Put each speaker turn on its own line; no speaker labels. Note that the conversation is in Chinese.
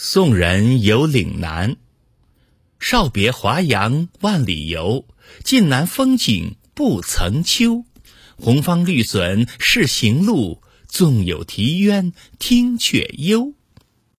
送人有岭南，少别华阳万里游，晋南风景不曾秋。红方绿笋是行路，纵有啼鸢听却幽。